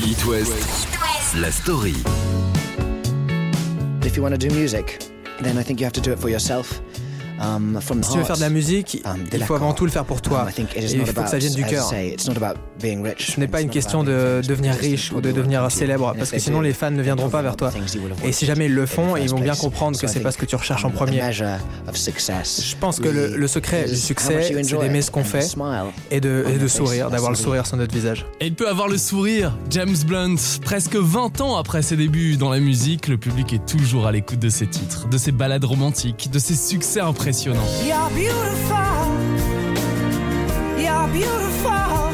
It West, la story. If you want to do music, then I think you have to do it for yourself. Um, from the Si tu veux faire de la musique, Um, il faut avant tout le faire pour toi. Um, Et il not faut que about, ça vienne du cœur. say, it's not about being rich. Ce n'est pas une question de devenir riche ou de devenir célèbre, And parce if que they sinon do, les fans ne they viendront pas vers toi. Et si jamais ils le in font, the ils vont bien comprendre que c'est pas think, ce que tu recherches en the premier. measure of success Je pense que le, secret du succès, c'est d'aimer ce qu'on and fait smile et de, et de your sourire, face. d'avoir le sourire sur notre visage. Et il peut avoir le sourire. James Blunt, presque 20 ans après ses débuts dans la musique, le public est toujours à l'écoute de ses titres, de ses ballades romantiques, de ses succès impressionnants. You're beautiful. You're beautiful.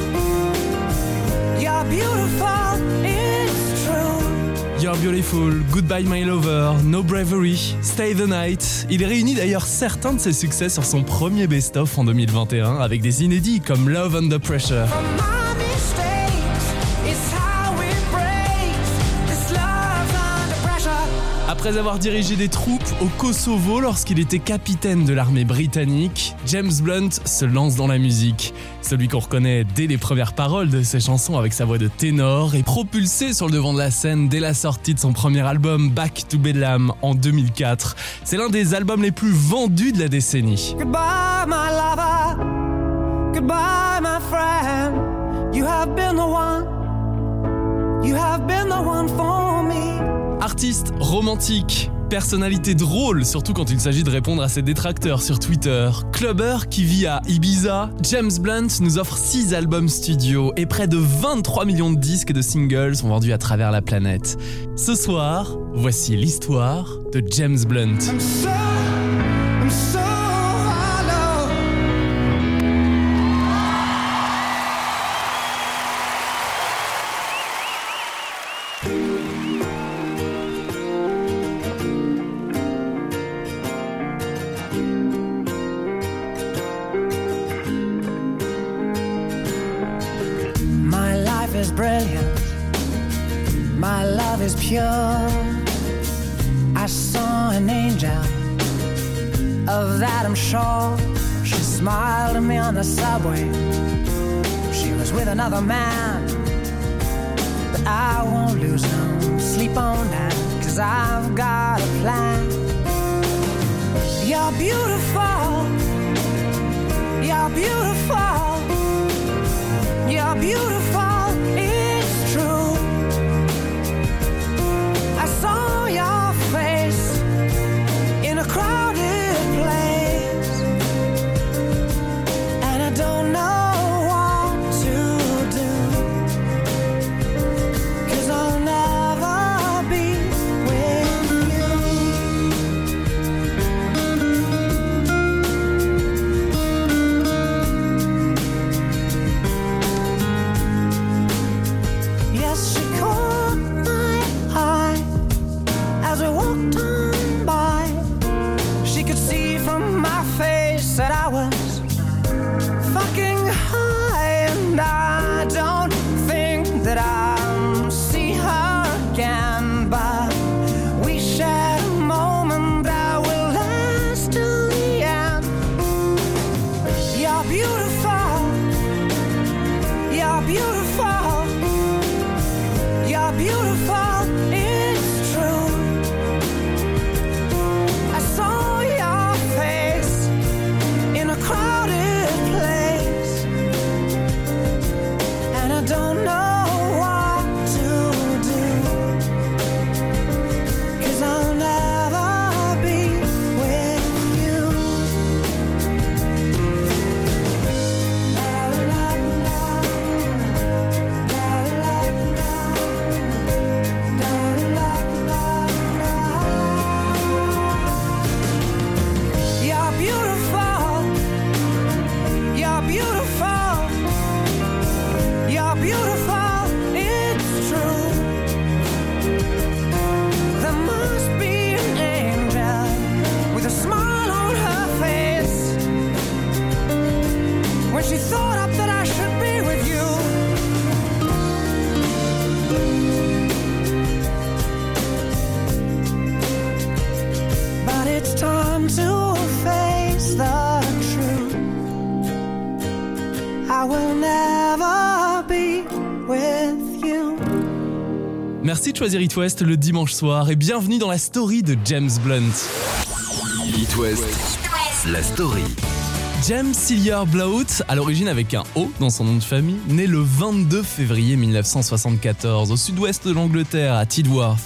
You're beautiful. It's true. You're Beautiful, Goodbye My Lover, No Bravery, Stay the Night. Il réunit d'ailleurs certains de ses succès sur son premier best-of en 2021 avec des inédits comme Love Under Pressure. Après avoir dirigé des troupes au Kosovo lorsqu'il était capitaine de l'armée britannique, James Blunt se lance dans la musique. Celui qu'on reconnaît dès les premières paroles de ses chansons avec sa voix de ténor est propulsé sur le devant de la scène dès la sortie de son premier album Back to Bedlam en 2004. C'est l'un des albums les plus vendus de la décennie. Artiste romantique, personnalité drôle, surtout quand il s'agit de répondre à ses détracteurs sur Twitter. Clubber qui vit à Ibiza, James Blunt nous offre 6 albums studio et près de 23 millions de disques et de singles sont vendus à travers la planète. Ce soir, voici l'histoire de James Blunt. De choisir It West le dimanche soir et bienvenue dans la story de James Blunt. It West, la story. James Cillier Blount, à l'origine avec un O dans son nom de famille, né le 22 février 1974 au sud-ouest de l'Angleterre, à Tidworth.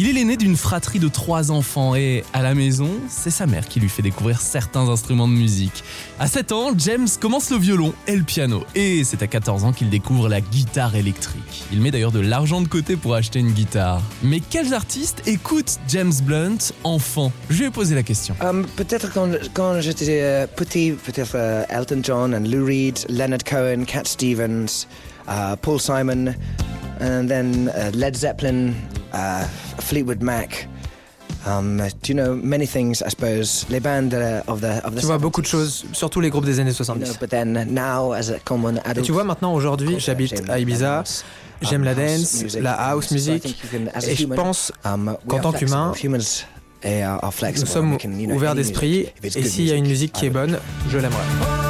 Il est l'aîné d'une fratrie de trois enfants et, à la maison, c'est sa mère qui lui fait découvrir certains instruments de musique. À 7 ans, James commence le violon et le piano, et c'est à 14 ans qu'il découvre la guitare électrique. Il met d'ailleurs de l'argent de côté pour acheter une guitare. Mais quels artistes écoutent James Blunt enfant? Je lui ai posé la question. Um, peut-être quand, j'étais euh, petit, peut-être euh, Elton John and Lou Reed, Leonard Cohen, Cat Stevens, Paul Simon, and then uh, Led Zeppelin, uh, Fleetwood Mac. Um, do you know many things, I suppose? Les bandes uh, of the of the Tu vois 70s, beaucoup de choses, surtout les groupes des années you know, 70. but then now, as a common Et tu vois maintenant aujourd'hui, j'habite à Ibiza, dance, j'aime um, la house dance, music, la house music, et je pense um, we qu'en are tant qu'humain, nous sommes ouverts d'esprit, et s'il y a une musique qui est bonne, je l'aimerais.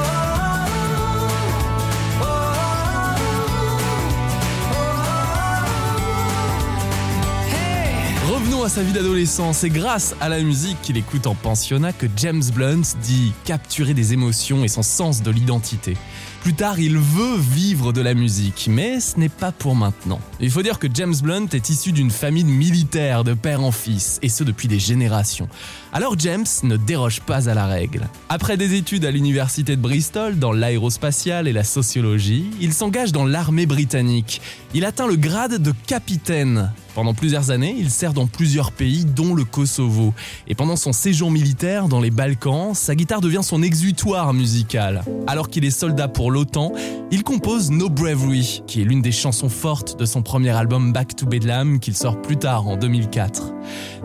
À sa vie d'adolescent. C'est grâce à la musique qu'il écoute en pensionnat que James Blunt dit capturer des émotions et son sens de l'identité. Plus tard, il veut vivre de la musique, mais ce n'est pas pour maintenant. Il faut dire que James Blunt est issu d'une famille de militaires de père en fils, et ce depuis des générations. Alors James ne déroge pas à la règle. Après des études à l'université de Bristol dans l'aérospatiale et la sociologie, il s'engage dans l'armée britannique. Il atteint le grade de capitaine. Pendant plusieurs années, il sert dans plusieurs pays, dont le Kosovo. Et pendant son séjour militaire dans les Balkans, sa guitare devient son exutoire musical. Alors qu'il est soldat pour l'OTAN, il compose No Bravery, qui est l'une des chansons fortes de son premier album Back to Bedlam qu'il sort plus tard en 2004.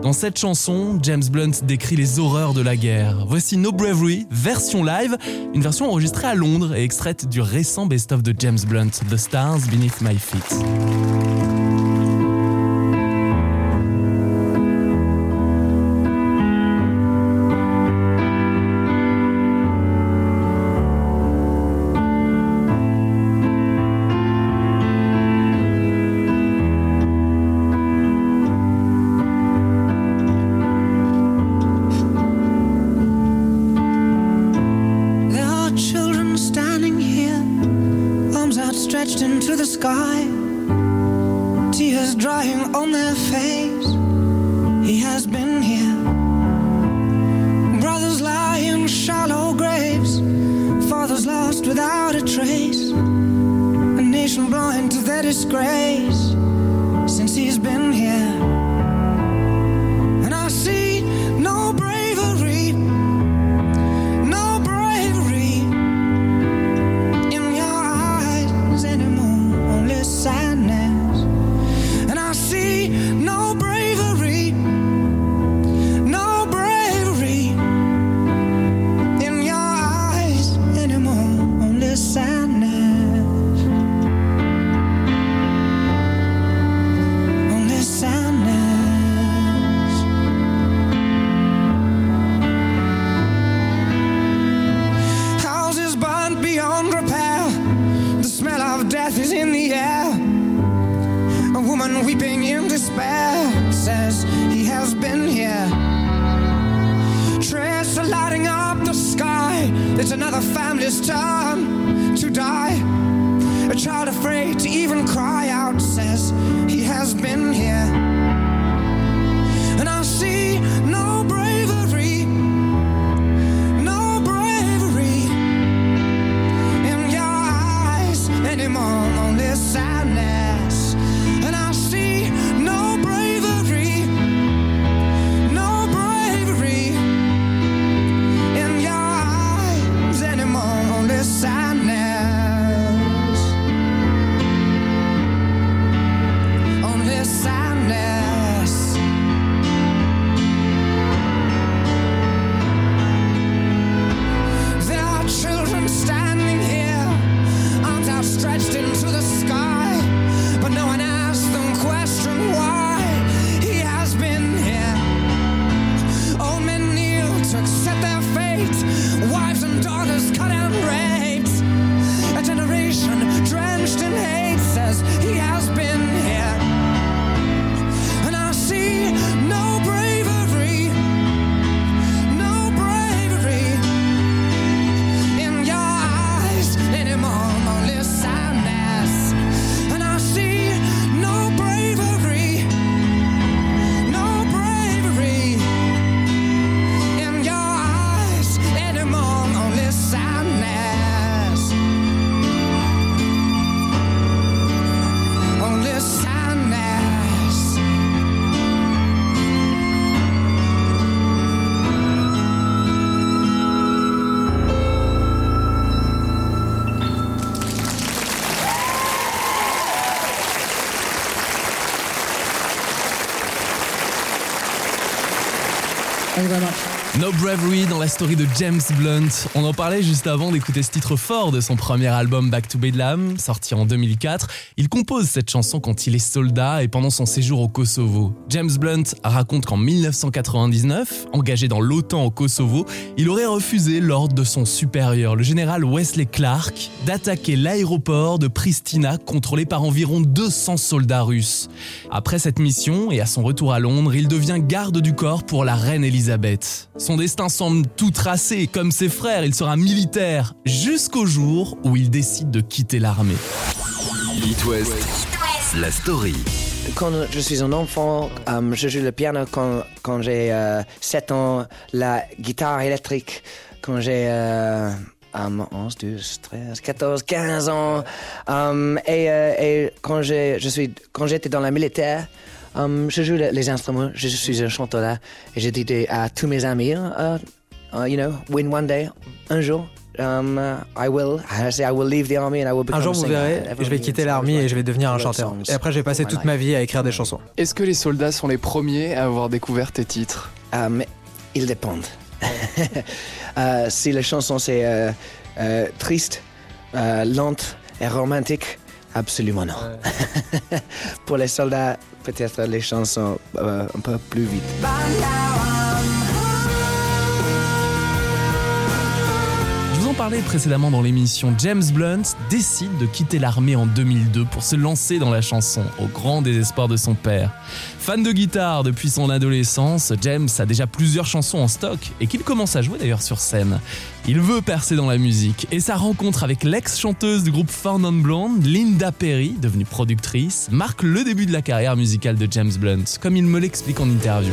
Dans cette chanson, James Blunt décrit les horreurs de la guerre. Voici No Bravery, version live, une version enregistrée à Londres et extraite du récent best-of de James Blunt, The Stars Beneath My Feet. Drying on their face. He has been here. Brothers lie in shallow graves, fathers lost without a trace, a nation blind to their disgrace since he's been Bravery dans la story de James Blunt. On en parlait juste avant d'écouter ce titre fort de son premier album Back to Bedlam, sorti en 2004. Il compose cette chanson quand il est soldat et pendant son séjour au Kosovo. James Blunt raconte qu'en 1999, engagé dans l'OTAN au Kosovo, il aurait refusé l'ordre de son supérieur, le général Wesley Clark, d'attaquer l'aéroport de Pristina contrôlé par environ 200 soldats russes. Après cette mission et à son retour à Londres, il devient garde du corps pour la reine Elisabeth. Destin semble tout tracé, comme ses frères, il sera militaire jusqu'au jour où il décide de quitter l'armée. It West, la story. Quand je suis un enfant, euh, je joue le piano quand, quand j'ai euh, 7 ans, la guitare électrique quand j'ai euh, um, 11, 12, 13, 14, 15 ans. Um, et, euh, et quand j'ai- je suis, quand j'étais dans la militaire, um, je joue les, instruments, je suis un chanteur là. Et j'ai dit à tous mes amis, uh, uh, you know, win one day, un jour. Um, uh, I will, I say I will leave the army and I will become Un jour, a vous singer. verrez, je vais quitter l'armée et je vais devenir un chanteur. Et après, je vais passer toute ma life. vie à écrire des chansons. Est-ce que les soldats sont les premiers à avoir découvert tes titres? Um, ils dépendent. Euh, si la chanson c'est euh, euh, triste, euh, lente et romantique, absolument non. Pour les soldats, peut-être les chansons euh, un peu plus vite. En parlais précédemment dans l'émission, James Blunt décide de quitter l'armée en 2002 pour se lancer dans la chanson, au grand désespoir de son père. Fan de guitare depuis son adolescence, James a déjà plusieurs chansons en stock et qu'il commence à jouer d'ailleurs sur scène. Il veut percer dans la musique et sa rencontre avec l'ex-chanteuse du groupe Four Blonde, Linda Perry, devenue productrice, marque le début de la carrière musicale de James Blunt, comme il me l'explique en interview.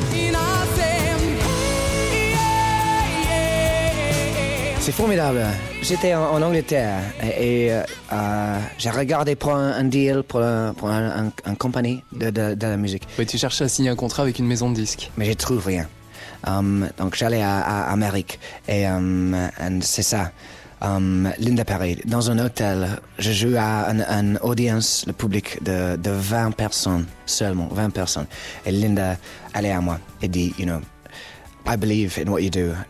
C'est formidable. J'étais en, en Angleterre et, et, euh, j'ai regardé pour un, un deal pour, un, pour un, un- un compagnie de, de- de la musique. Ouais, Tu cherchais à signer un contrat avec une maison de disques. mais je trouve rien. Um, donc j'allais à, à Amérique et um, and c'est ça. Um, Linda Perry, dans un hôtel, je joue à une un audience, le public de, de 20 personnes seulement, 20 personnes. Et Linda, est à moi et dit, you know,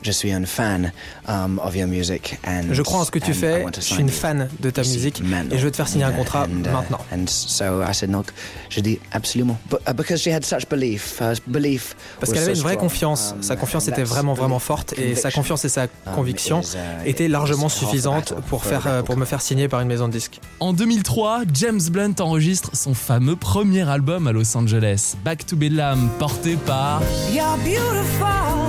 Je suis un fan um, of your music. And, Je crois en ce que tu and I fais, want to je sign suis une you fan de ta musique et je veux te faire signer un And, contrat and, uh, maintenant. And so I said, donc, je dis absolument. But, uh, because she had such belief, her belief Parce qu'elle avait une vraie strong, confiance. um, Sa confiance and était vraiment, vraiment forte et sa conviction, confiance et sa um, conviction is, uh, étaient largement suffisantes pour, faire, me faire signer par une maison de disques. En 2003, James Blunt enregistre son fameux premier album à Los Angeles, Back to Bedlam, porté par You're beautiful.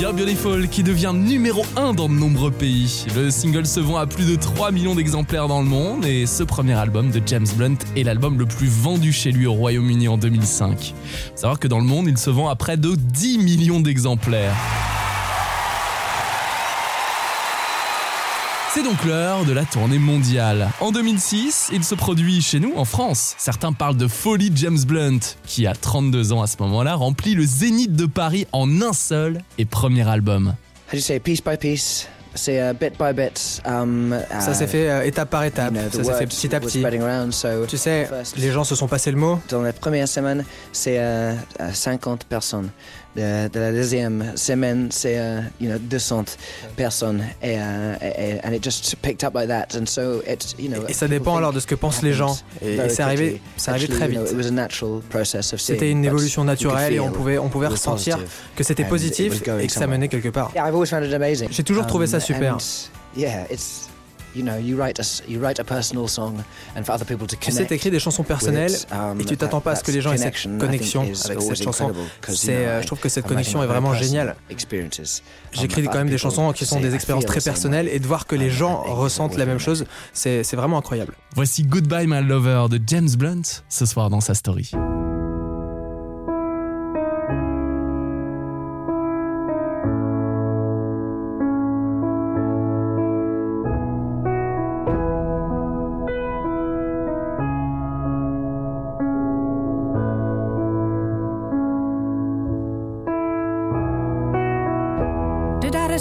You're beautiful. Qui devient numéro 1 dans de nombreux pays. Le single se vend à plus de 3 millions d'exemplaires dans le monde et ce premier album de James Blunt est l'album le plus vendu chez lui au Royaume-Uni en 2005. Faut savoir que dans le monde, il se vend à près de 10 millions d'exemplaires. C'est donc l'heure de la tournée mondiale. En 2006, il se produit chez nous, en France. Certains parlent de folie James Blunt, qui a 32 ans à ce moment-là, remplit le Zénith de Paris en un seul et premier album. You say piece by piece? C'est uh, bit by bit. Um, Ça uh, s'est fait euh, étape par étape, you know, the ça s'est fait petit à petit. spreading around, so Tu sais, first- les gens se sont passés le mot. Dans la première semaine, c'est euh, euh, 50 personnes. De, de la deuxième semaine, c'est euh, you know 200 personnes. Et, euh, et- and it just picked up like that. And so it's you know. Et ça dépend alors de ce que pensent les gens. Et, et c'est arrivé, c'est arrivé très vite. it was a natural process of C'était une évolution naturelle et on pouvait, on pouvait ressentir positive. que c'était positif et que ça menait quelque part. J'ai toujours trouvé ça Um, super. yeah, it's you know you write a s- you write a personal song and for other people to Tu sais, connect. t'écris des chansons personnelles um, et tu t'attends pas à ce que les gens aient cette that connexion avec is cette always chanson. C'est, euh, je trouve que cette connexion est vraiment géniale. J'écris Um, quand même other des chansons qui sont des expériences très personnelles et de voir que les gens ressentent la même chose, c'est c'est vraiment incroyable. Voici Goodbye My Lover de James Blunt ce soir dans sa story.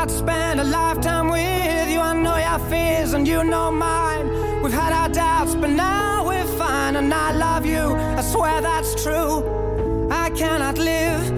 I'd spend a lifetime with you. I know your fears and you know mine. We've had our doubts, but now we're fine, and I love you. I swear that's true. I cannot live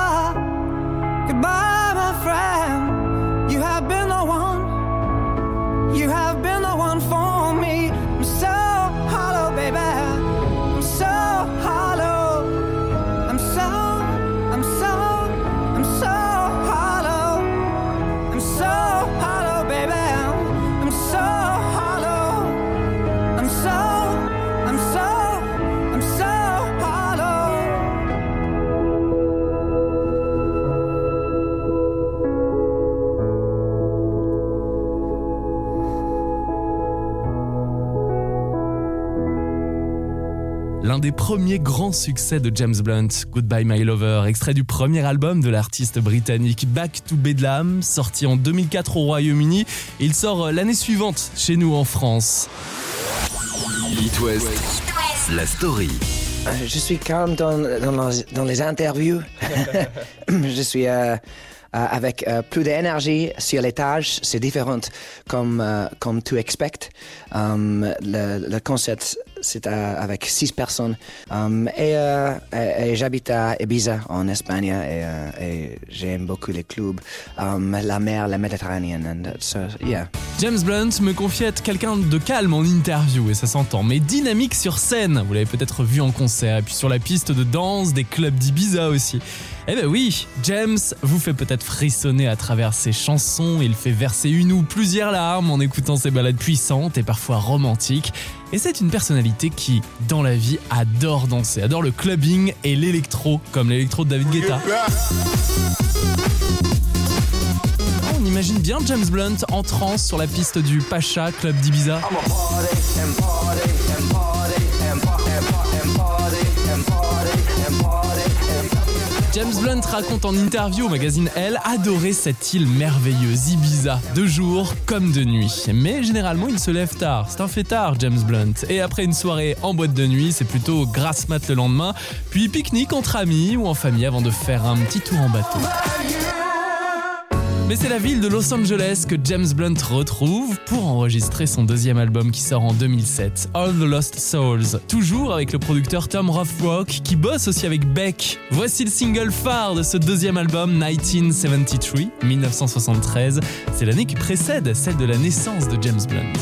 Des premiers grands succès de James Blunt, Goodbye My Lover, extrait du premier album de l'artiste britannique Back to Bedlam, sorti en 2004 au Royaume-Uni. Il sort euh, l'année suivante chez nous en France. It West, la story. Euh, Je suis calme dans, dans, les, dans les interviews. je suis euh, avec euh, plus d'énergie sur les tâches. C'est différent comme, euh, comme tu expectes. Um, le, le concert, c'est euh, avec six personnes. Um, et euh, et, et j'habite à Ibiza, en Espagne. Et, euh, et j'aime beaucoup les clubs, um, la mer, la Méditerranée. Yeah. James Blunt me confie être quelqu'un de calme en interview, et ça s'entend, mais dynamique sur scène. Vous l'avez peut-être vu en concert, et puis sur la piste de danse, des clubs d'Ibiza aussi. Eh ben oui, James vous fait peut-être frissonner à travers ses chansons, il fait verser une ou plusieurs larmes en écoutant ses ballades puissantes et parfois romantiques. Et c'est une personnalité qui, dans la vie, adore danser, adore le clubbing et l'électro, comme l'électro de David Guetta. On imagine bien James Blunt en transe sur la piste du Pacha, club d'Ibiza. James Blunt raconte en interview au magazine Elle adorer cette île merveilleuse, Ibiza, de jour comme de nuit. Mais généralement, il se lève tard. C'est un fêtard, James Blunt. Et après une soirée en boîte de nuit, c'est plutôt grasse mat le lendemain, puis pique-nique entre amis ou en famille avant de faire un petit tour en bateau. Mais c'est la ville de Los Angeles que James Blunt retrouve pour enregistrer son deuxième album qui sort en 2007, All the Lost Souls. Toujours avec le producteur Tom Rothrock qui bosse aussi avec Beck. Voici le single phare de ce deuxième album, 1973, 1973. C'est l'année qui précède celle de la naissance de James Blunt.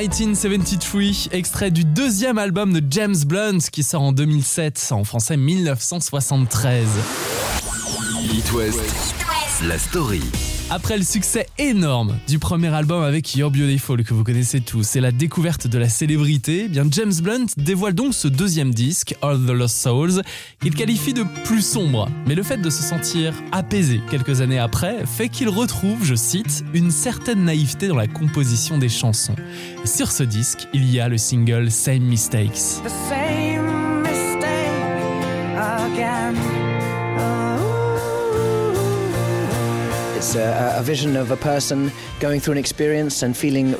1973. 1973, extrait du deuxième album de James Blunt qui sort en 2007, en français 1973. It West, la story. Après le succès énorme du premier album avec You're Beautiful que vous connaissez tous et la découverte de la célébrité, eh bien James Blunt dévoile donc ce deuxième disque, All the Lost Souls, qu'il qualifie de plus sombre. Mais le fait de se sentir apaisé quelques années après fait qu'il retrouve, je cite, une certaine naïveté dans la composition des chansons. Sur ce disque, il y a le single Same Mistakes.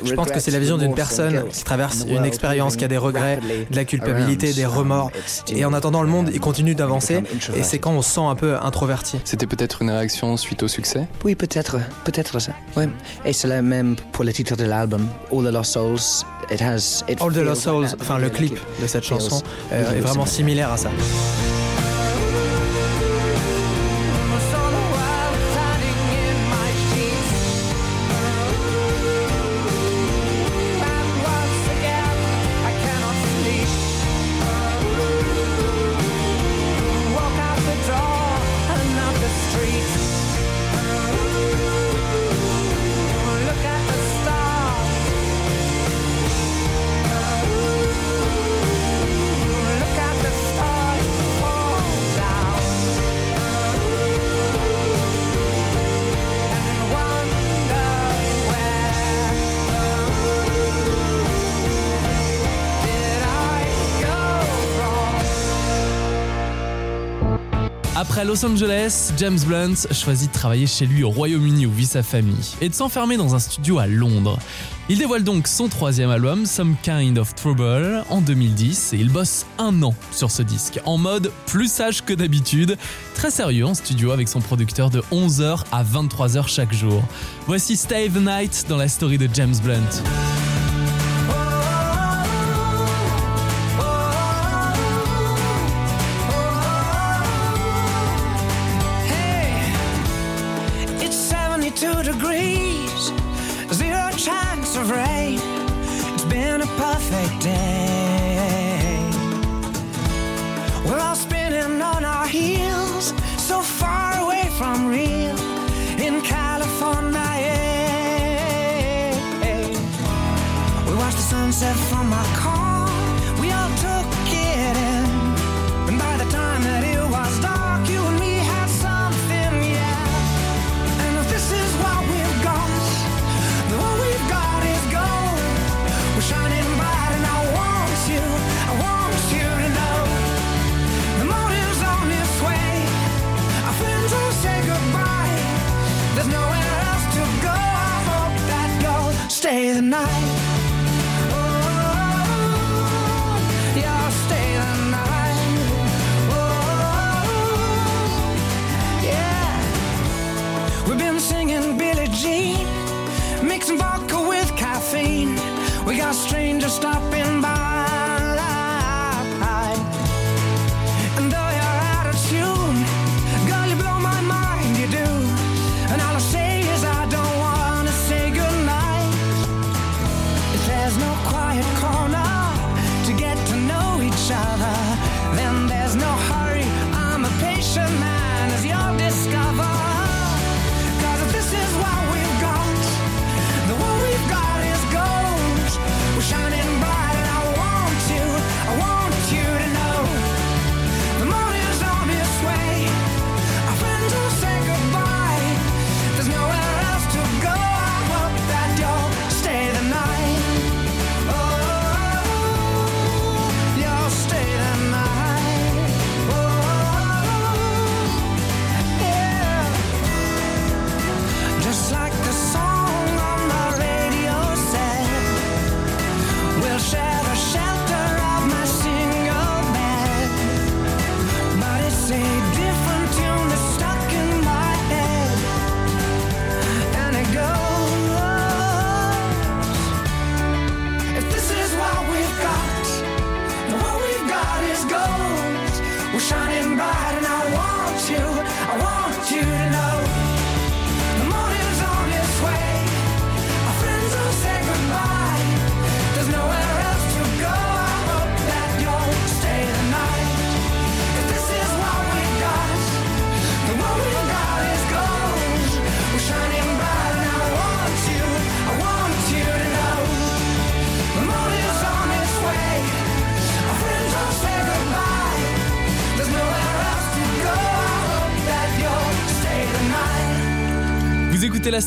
Je pense que c'est la vision d'une personne qui traverse une expérience qui a des regrets, de la culpabilité, des remords. Et en attendant, le monde, il continue d'avancer. Et c'est quand on se sent un peu introverti. C'était peut-être une réaction suite au succès? Oui, peut-être. Peut-être ça. Oui. Et c'est la même pour le titre de l'album, All the Lost Souls. It has, All the Lost Souls, enfin le clip de cette chanson, euh, est vraiment similaire à ça. Après Los Angeles, James Blunt choisit de travailler chez lui au Royaume-Uni où vit sa famille et de s'enfermer dans un studio à Londres. Il dévoile donc son troisième album, Some Kind of Trouble, en 2010 et il bosse un an sur ce disque, en mode plus sage que d'habitude, très sérieux en studio avec son producteur de 11h à 23h chaque jour. Voici Stay the Night dans la story de James Blunt.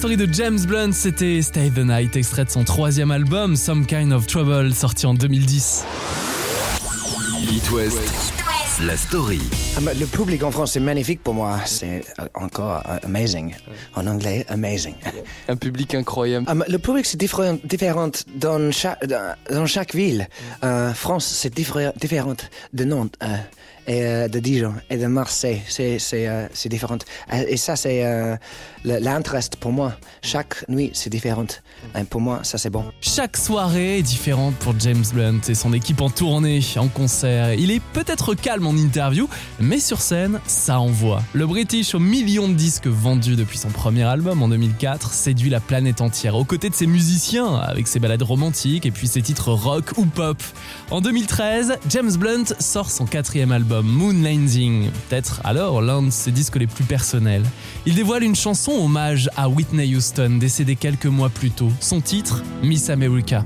Story de James Blunt, c'était Stay the Night, extrait de son troisième album Some Kind of Trouble, sorti en 2010. It West, la story. Ah, le public en France, c'est magnifique pour moi. C'est euh, encore euh, amazing. En anglais, amazing. Un public incroyable. Ah, le public, c'est différent, dans, chaque, ville. Euh, France, c'est différent de Nantes. Euh, et de Dijon et de Marseille, c'est différent. Et ça, c'est l'intérêt pour moi. Chaque nuit, c'est différent. Et pour moi, ça, c'est bon. Chaque soirée est différente pour James Blunt et son équipe en tournée, en concert. Il est peut-être calme en interview, mais sur scène, ça envoie. Le British, aux millions de disques vendus depuis son premier album en 2004, séduit la planète entière, aux côtés de ses musiciens, avec ses balades romantiques et puis ses titres rock ou pop. En 2013, James Blunt sort son quatrième album Moon Landing, peut-être alors l'un de ses disques les plus personnels. Il dévoile une chanson hommage à Whitney Houston, décédée quelques mois plus tôt. Son titre, Miss America.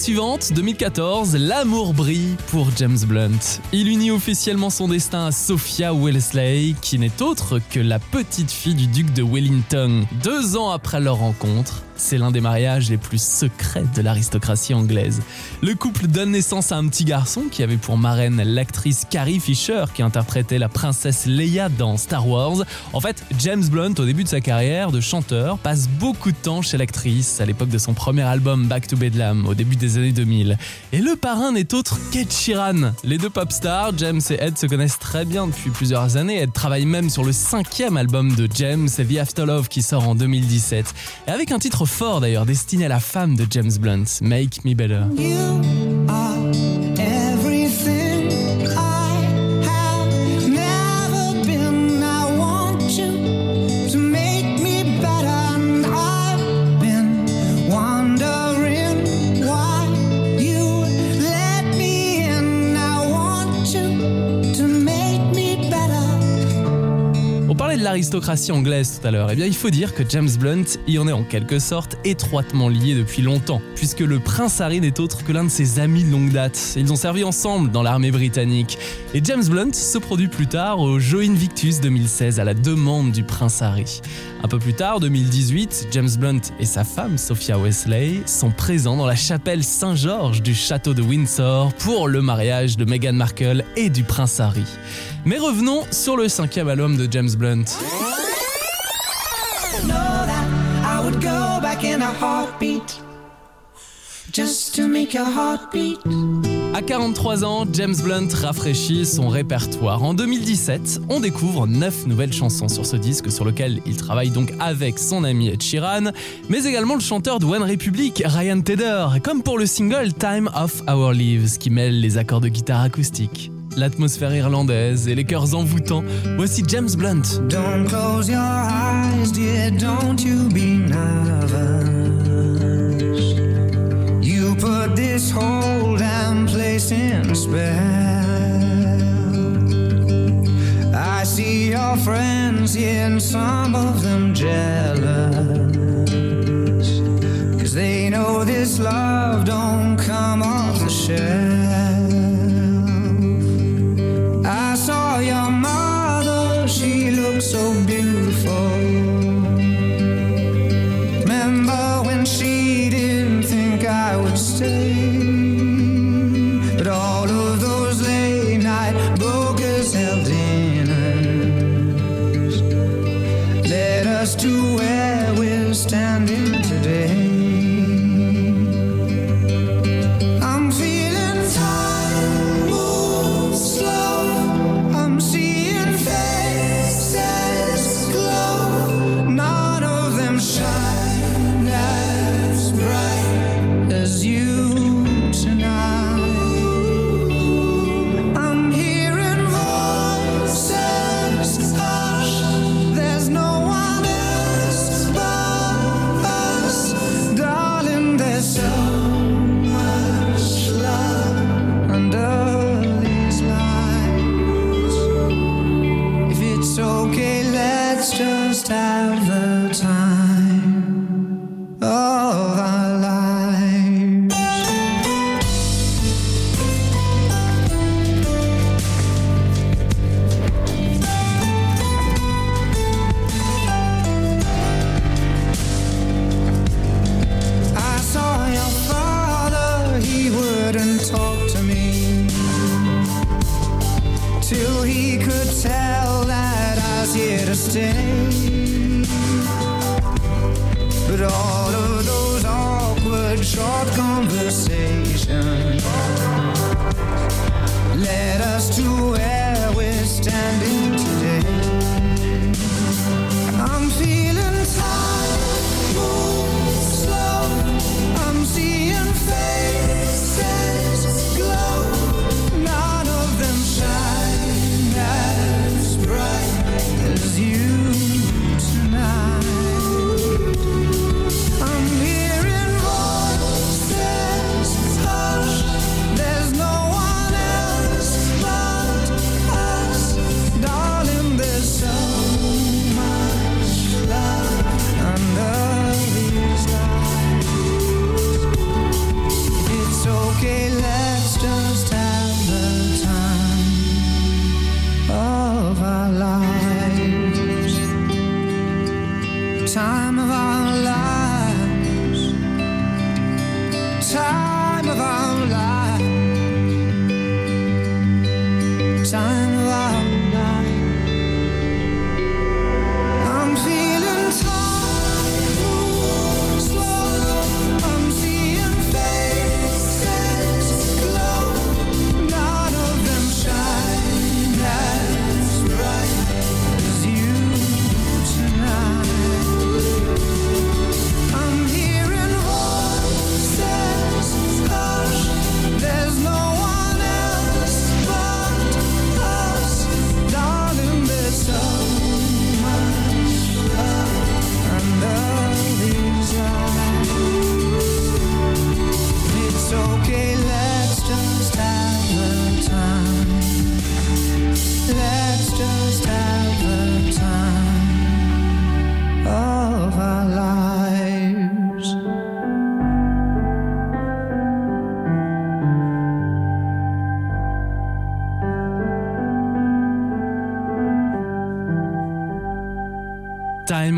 Suivante, 2014, l'amour brille pour James Blunt. Il unit officiellement son destin à Sophia Wellesley, qui n'est autre que la petite fille du duc de Wellington. Deux ans après leur rencontre, c'est l'un des mariages les plus secrets de l'aristocratie anglaise. Le couple donne naissance à un petit garçon qui avait pour marraine l'actrice Carrie Fisher qui interprétait la princesse Leia dans Star Wars. En fait, James Blunt, au début de sa carrière de chanteur, passe beaucoup de temps chez l'actrice à l'époque de son premier album Back to Bedlam au début des années 2000. Et le parrain n'est autre qu'Ed Sheeran. Les deux pop stars, James et Ed, se connaissent très bien depuis plusieurs années. Ed travaille même sur le cinquième album de James, The After Love, qui sort en 2017. Et avec un titre fort d'ailleurs destiné à la femme de James Blunt, Make Me Better. L'aristocratie anglaise tout à l'heure, eh bien il faut dire que James Blunt y en est en quelque sorte étroitement lié depuis longtemps, puisque le prince Harry n'est autre que l'un de ses amis de longue date. Ils ont servi ensemble dans l'armée britannique. Et James Blunt se produit plus tard au Joe Invictus 2016 à la demande du prince Harry. Un peu plus tard, 2018, James Blunt et sa femme Sophia Wesley sont présents dans la chapelle Saint-Georges du château de Windsor pour le mariage de Meghan Markle et du prince Harry. Mais revenons sur le cinquième album de James Blunt. À 43 ans, James Blunt rafraîchit son répertoire. En 2017, on découvre 9 nouvelles chansons sur ce disque sur lequel il travaille donc avec son ami Ed Sheeran, mais également le chanteur de One Republic, Ryan Tedder, comme pour le single Time of Our Lives qui mêle les accords de guitare acoustique l'atmosphère irlandaise et les chœurs envoûtants. Voici James Blunt. Don't close your eyes. This whole damn place in spell. I see your friends here and some of them jealous. Cause they know this love don't come off the shelf.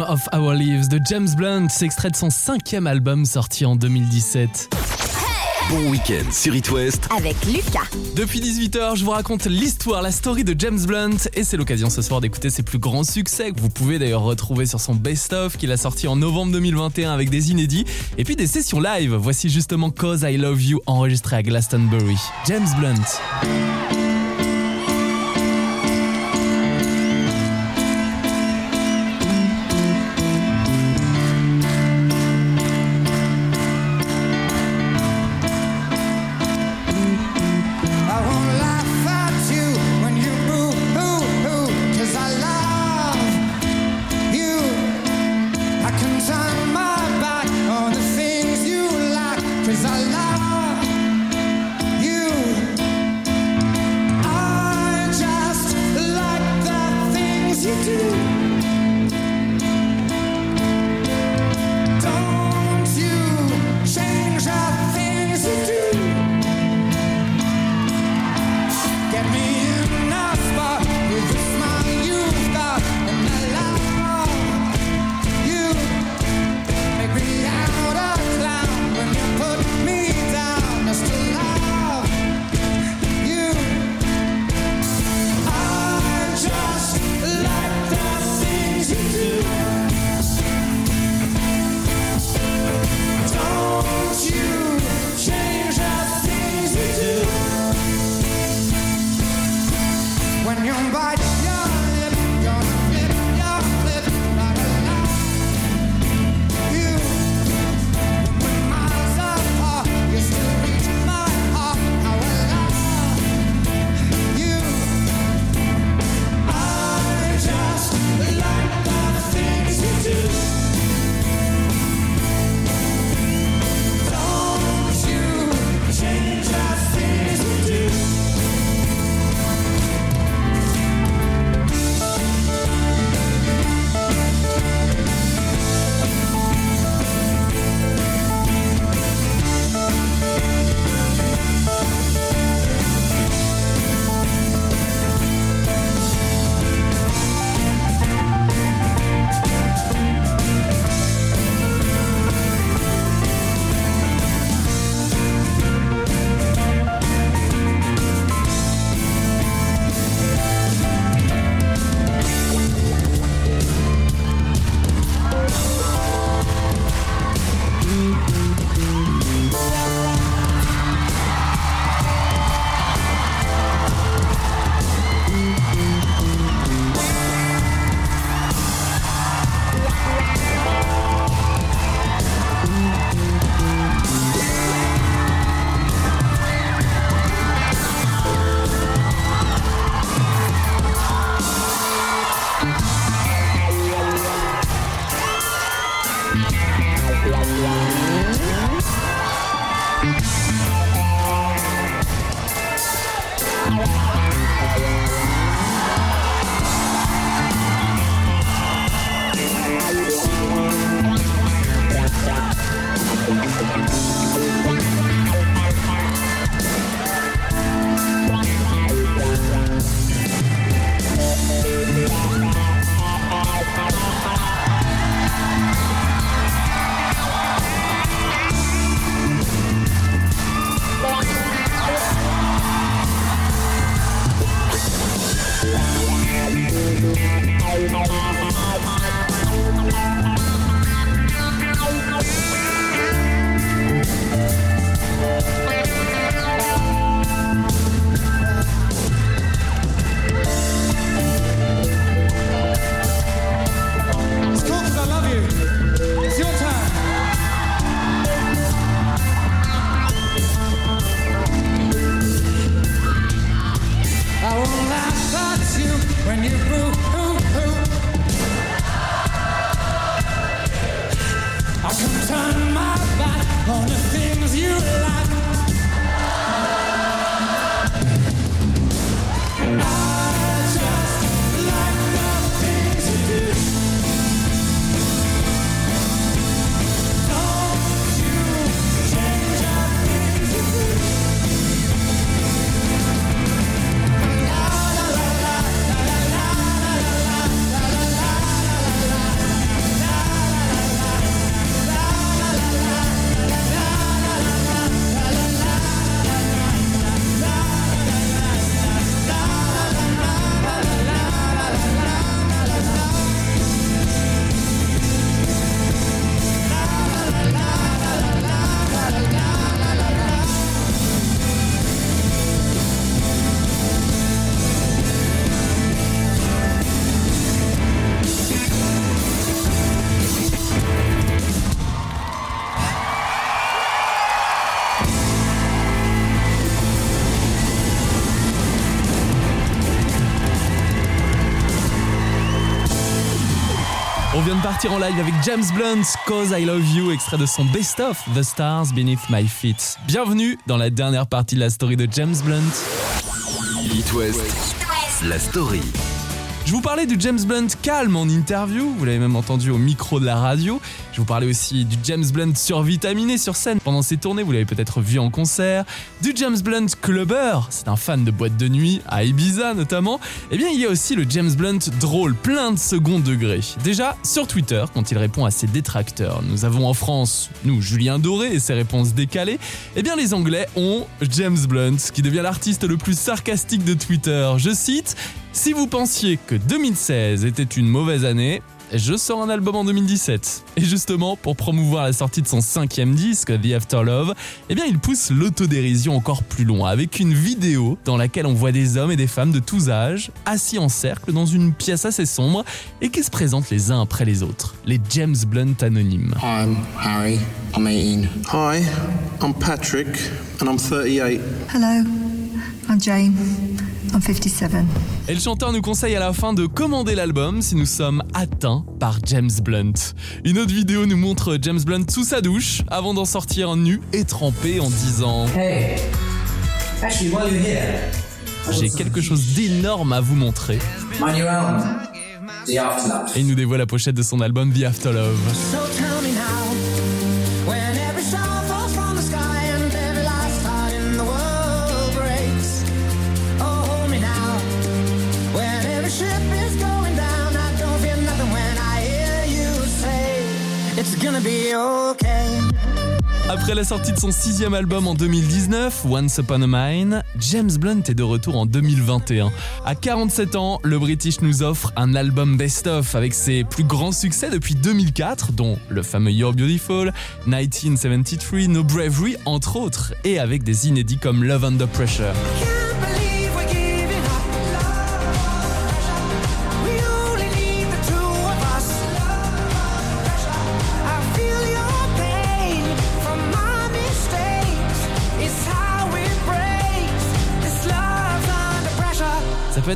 Of Our Lives de James Blunt, extrait de son cinquième album sorti en 2017. Bon week-end sur It avec Lucas. Depuis 18h, je vous raconte l'histoire, la story de James Blunt et c'est l'occasion ce soir d'écouter ses plus grands succès que vous pouvez d'ailleurs retrouver sur son best-of qu'il a sorti en novembre 2021 avec des inédits et puis des sessions live. Voici justement Cause I Love You enregistré à Glastonbury. James Blunt. Partir en live avec James Blunt, Cause I Love You, extrait de son Best of The Stars Beneath My Feet. Bienvenue dans la dernière partie de la story de James Blunt. It West, la story. Je vous parlais du James Blunt calme en interview, vous l'avez même entendu au micro de la radio. Je vous parlais aussi du James Blunt survitaminé sur scène pendant ses tournées, vous l'avez peut-être vu en concert. Du James Blunt clubber, c'est un fan de boîte de nuit, à Ibiza notamment. Eh bien il y a aussi le James Blunt drôle, plein de second degré. Déjà, sur Twitter, quand il répond à ses détracteurs, nous avons en France, nous, Julien Doré et ses réponses décalées. Eh bien les Anglais ont James Blunt, qui devient l'artiste le plus sarcastique de Twitter. Je cite si vous pensiez que 2016 était une mauvaise année, je sors un album en 2017. Et justement, pour promouvoir la sortie de son cinquième disque, The After Love, eh bien, il pousse l'autodérision encore plus loin avec une vidéo dans laquelle on voit des hommes et des femmes de tous âges assis en cercle dans une pièce assez sombre et qui se présentent les uns après les autres? Les James Blunt anonymes. Hi, I'm Harry. I'm 18. Hi, I'm Patrick and I'm 38. Hello, I'm Jane. 57. Et le chanteur nous conseille à la fin de commander l'album si nous sommes atteints par James Blunt. Une autre vidéo nous montre James Blunt sous sa douche avant d'en sortir nu et trempé en disant Hey, actually, while you're here, j'ai quelque chose d'énorme à vous montrer. The Et il nous dévoile la pochette de son album The After Love. Après la sortie de son sixième album en 2019, Once Upon a Mine, James Blunt est de retour en 2021. À 47 ans, le British nous offre un album best-of avec ses plus grands succès depuis 2004, dont le fameux You're Beautiful, 1973, No Bravery, entre autres, et avec des inédits comme Love Under Pressure.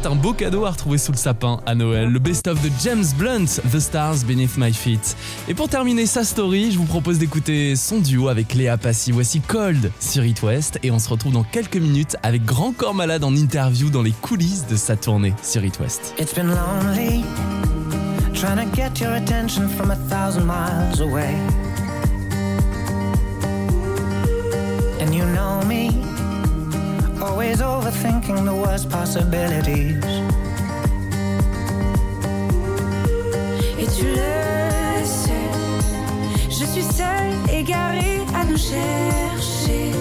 Un beau cadeau à retrouver sous le sapin à Noël. Le best-of de James Blunt, The Stars Beneath My Feet. Et pour terminer sa story, je vous propose d'écouter son duo avec Léa Passy. Voici Cold sur It West et on se retrouve dans quelques minutes avec Grand Corps Malade en interview dans les coulisses de sa tournée sur It West. Always overthinking the worst possibilities. Et tu le sais, je suis seule, égarée à nous chercher.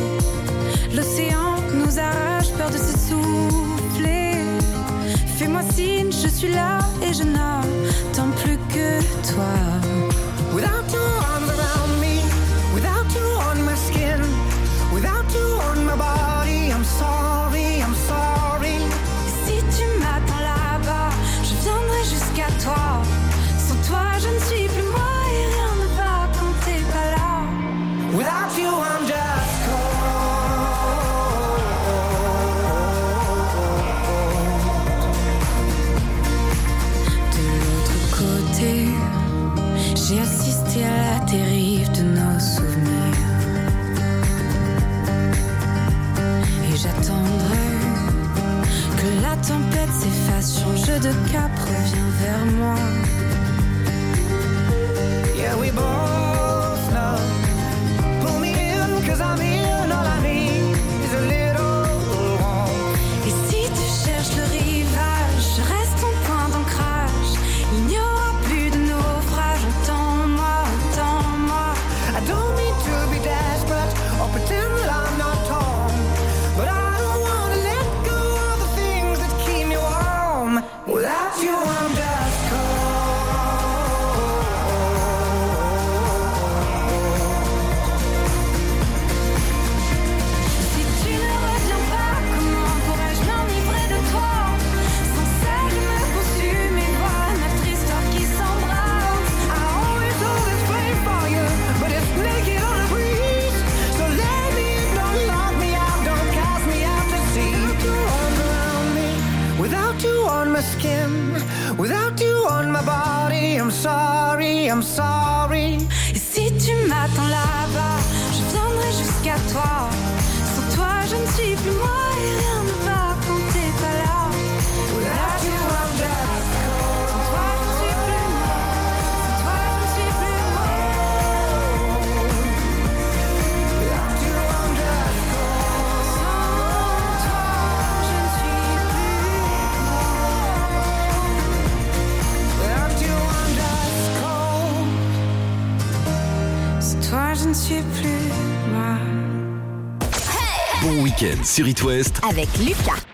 L'océan nous arrache, peur de se souffler. Fais-moi signe, je suis là et je nage. de cap, revient vers moi. sur It West avec Lucas.